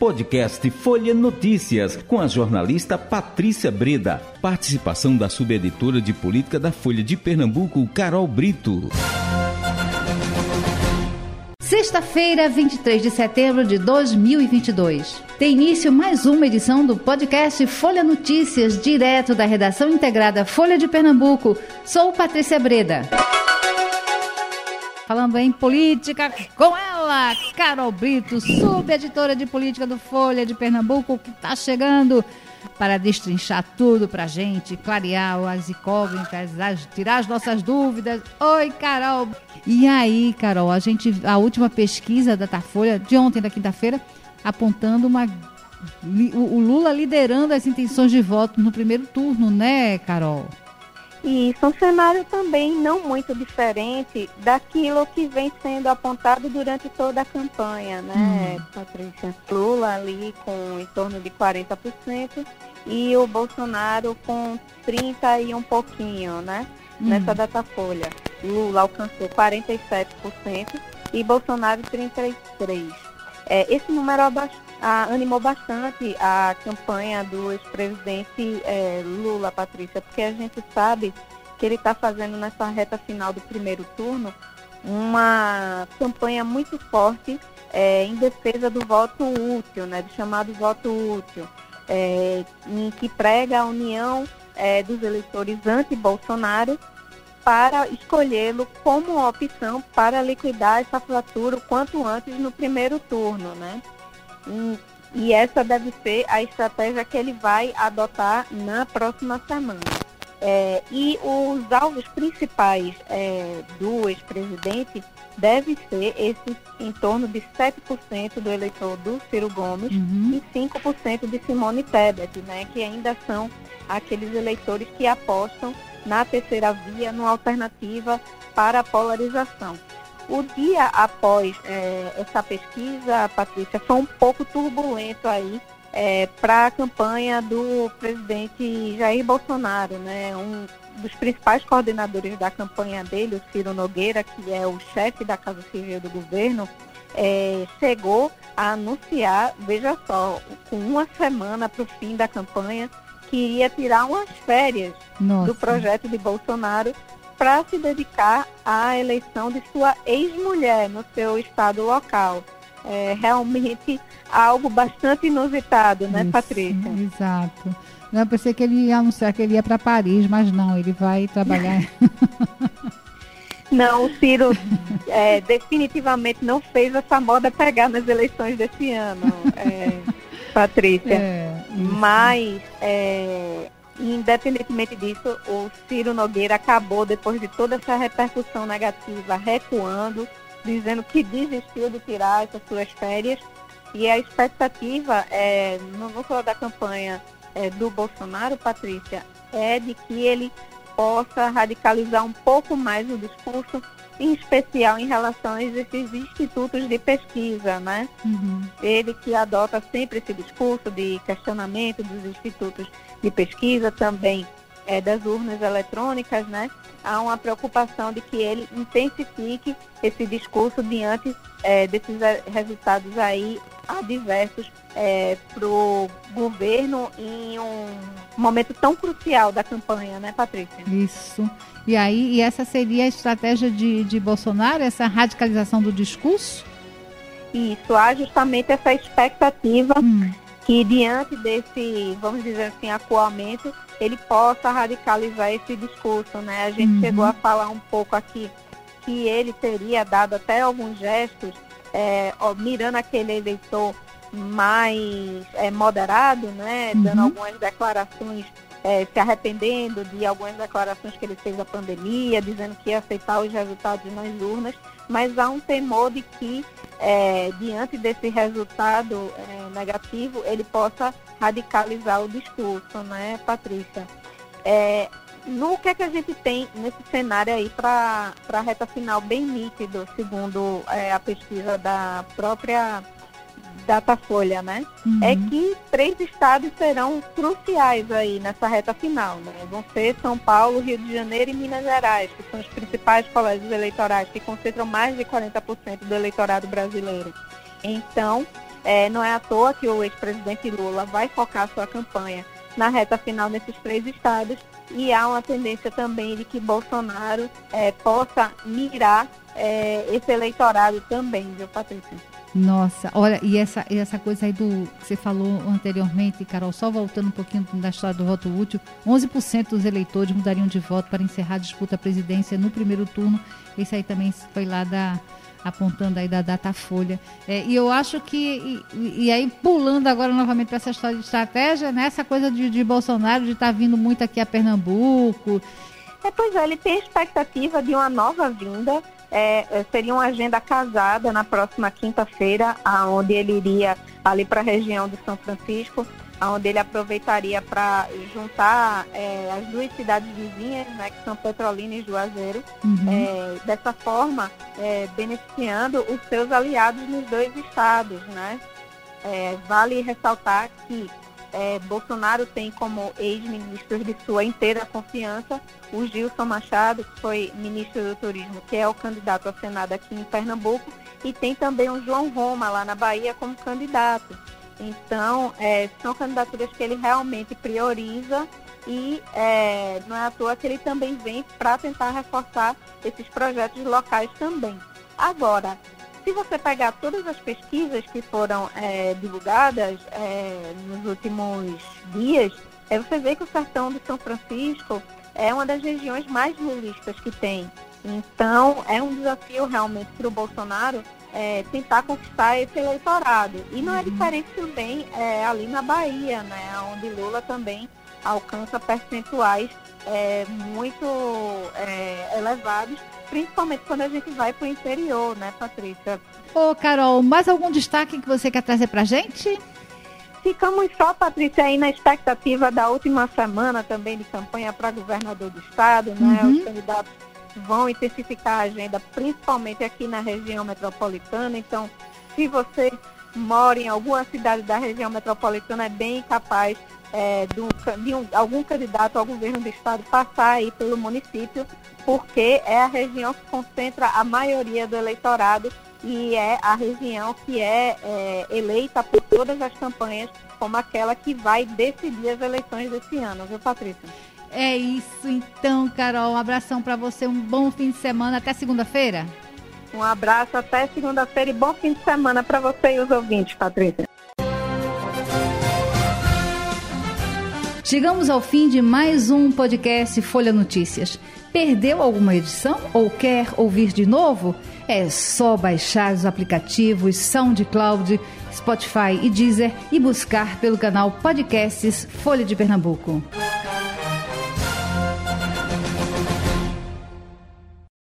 Podcast Folha Notícias, com a jornalista Patrícia Breda. Participação da subeditora de política da Folha de Pernambuco, Carol Brito. Sexta-feira, 23 de setembro de 2022. Tem início mais uma edição do podcast Folha Notícias, direto da redação integrada Folha de Pernambuco. Sou Patrícia Breda. Falando em política com Carol Brito, subeditora de política do Folha de Pernambuco, que está chegando para destrinchar tudo para gente, clarear as incógnitas, tirar as nossas dúvidas. Oi, Carol! E aí, Carol, a gente, a última pesquisa da Datafolha de ontem, da quinta-feira, apontando uma o Lula liderando as intenções de voto no primeiro turno, né, Carol? Isso, um cenário também não muito diferente daquilo que vem sendo apontado durante toda a campanha, né, hum. Patrícia? Lula ali com em torno de 40% e o Bolsonaro com 30 e um pouquinho, né? Hum. Nessa datafolha. Lula alcançou 47% e Bolsonaro 33%. É, esse número animou bastante a campanha do ex-presidente é, Lula, Patrícia, porque a gente sabe que ele está fazendo nessa reta final do primeiro turno uma campanha muito forte é, em defesa do voto útil, né, do chamado voto útil, é, em que prega a união dos eleitores anti-Bolsonaro para escolhê-lo como opção para liquidar essa fratura o quanto antes no primeiro turno, né? E, e essa deve ser a estratégia que ele vai adotar na próxima semana. É, e os alvos principais é, do ex-presidente deve ser esse em torno de 7% do eleitor do Ciro Gomes uhum. e 5% de Simone Tebet, né, que ainda são aqueles eleitores que apostam na terceira via, numa alternativa para a polarização. O dia após é, essa pesquisa, Patrícia, foi um pouco turbulento aí é, para a campanha do presidente Jair Bolsonaro, né? Um dos principais coordenadores da campanha dele, o Ciro Nogueira, que é o chefe da Casa Civil do governo, é, chegou a anunciar, veja só, com uma semana para o fim da campanha, que iria tirar umas férias Nossa. do projeto de Bolsonaro para se dedicar à eleição de sua ex-mulher no seu estado local. É realmente algo bastante inusitado, né, Isso, Patrícia? Exato. Eu pensei que ele ia anunciar que ele ia para Paris, mas não, ele vai trabalhar. Não, o Ciro é, definitivamente não fez essa moda pegar nas eleições desse ano, é, Patrícia. É, Mas Independentemente disso, o Ciro Nogueira acabou, depois de toda essa repercussão negativa, recuando, dizendo que desistiu de tirar essas suas férias. E a expectativa, é, não falar da campanha é, do Bolsonaro, Patrícia, é de que ele possa radicalizar um pouco mais o discurso, em especial em relação a esses institutos de pesquisa, né? Uhum. Ele que adota sempre esse discurso de questionamento dos institutos de pesquisa, também é, das urnas eletrônicas, né? Há uma preocupação de que ele intensifique esse discurso diante é, desses resultados aí adversos é, para o governo em um momento tão crucial da campanha, né, Patrícia? Isso. E aí, e essa seria a estratégia de, de Bolsonaro, essa radicalização do discurso? Isso, há justamente essa expectativa hum que diante desse, vamos dizer assim, acuamento, ele possa radicalizar esse discurso, né? A gente uhum. chegou a falar um pouco aqui que ele teria dado até alguns gestos, é, ó, mirando aquele eleitor mais é, moderado, né? Uhum. Dando algumas declarações, é, se arrependendo de algumas declarações que ele fez da pandemia, dizendo que ia aceitar os resultados nas urnas, mas há um temor de que é, diante desse resultado é, negativo, ele possa radicalizar o discurso, né, Patrícia? No que é que a gente tem nesse cenário aí para a reta final bem nítido, segundo é, a pesquisa da própria Datafolha, né? Uhum. É que três estados serão cruciais aí nessa reta final, né? Vão ser São Paulo, Rio de Janeiro e Minas Gerais, que são os principais colégios eleitorais que concentram mais de 40% do eleitorado brasileiro. Então, É, não é à toa que o ex-presidente Lula vai focar sua campanha na reta final nesses três estados e há uma tendência também de que Bolsonaro é, possa mirar é, esse eleitorado também, viu, Patrícia? Nossa, olha, e essa, e essa coisa aí do que você falou anteriormente, Carol, só voltando um pouquinho da história do voto útil, 11% dos eleitores mudariam de voto para encerrar a disputa à presidência no primeiro turno. Isso aí também foi lá da, apontando aí da Datafolha. É, e eu acho que, e, e aí pulando agora novamente para essa história de estratégia, né, essa coisa de, de Bolsonaro de estar tá vindo muito aqui a Pernambuco. É, pois é, ele tem expectativa de uma nova vinda é, é, seria uma agenda casada na próxima quinta-feira, aonde ele iria ali para a região de São Francisco, onde ele aproveitaria para juntar é, as duas cidades vizinhas, né, que são Petrolina e Juazeiro, uhum. é, dessa forma é, beneficiando os seus aliados nos dois estados. Né? É, vale ressaltar que é, Bolsonaro tem como ex-ministros de sua inteira confiança o Gilson Machado, que foi ministro do Turismo, que é o candidato ao Senado aqui em Pernambuco, e tem também o João Roma lá na Bahia como candidato. Então, é, são candidaturas que ele realmente prioriza e é, não é à toa que ele também vem para tentar reforçar esses projetos locais também. Agora, se você pegar todas as pesquisas que foram é, divulgadas é, nos últimos dias, é, você vê que o sertão de São Francisco é uma das regiões mais lulistas que tem. Então, é um desafio realmente para o Bolsonaro é, tentar conquistar esse eleitorado. E não é uhum. diferente também é, ali na Bahia, né, onde Lula também alcança percentuais é, muito é, elevados principalmente quando a gente vai para o interior, né, Patrícia? Ô, Carol, mais algum destaque que você quer trazer para a gente? Ficamos só, Patrícia, aí na expectativa da última semana também de campanha para governador do estado, né? Uhum. Os candidatos vão intensificar a agenda, principalmente aqui na região metropolitana. Então, se você mora em alguma cidade da região metropolitana, é bem capaz é, de, um, um, algum candidato ao governo do estado passar aí pelo município, porque é a região que concentra a maioria do eleitorado e é a região que é, é eleita por todas as campanhas como aquela que vai decidir as eleições desse ano, viu, Patrícia? É isso então, Carol. Um abração para você, um bom fim de semana. Até segunda-feira. Um abraço até segunda-feira e bom fim de semana para você e os ouvintes, Patrícia. Chegamos ao fim de mais um podcast Folha Notícias. Perdeu alguma edição ou quer ouvir de novo? É só baixar os aplicativos SoundCloud, Spotify e Deezer e buscar pelo canal Podcasts Folha de Pernambuco.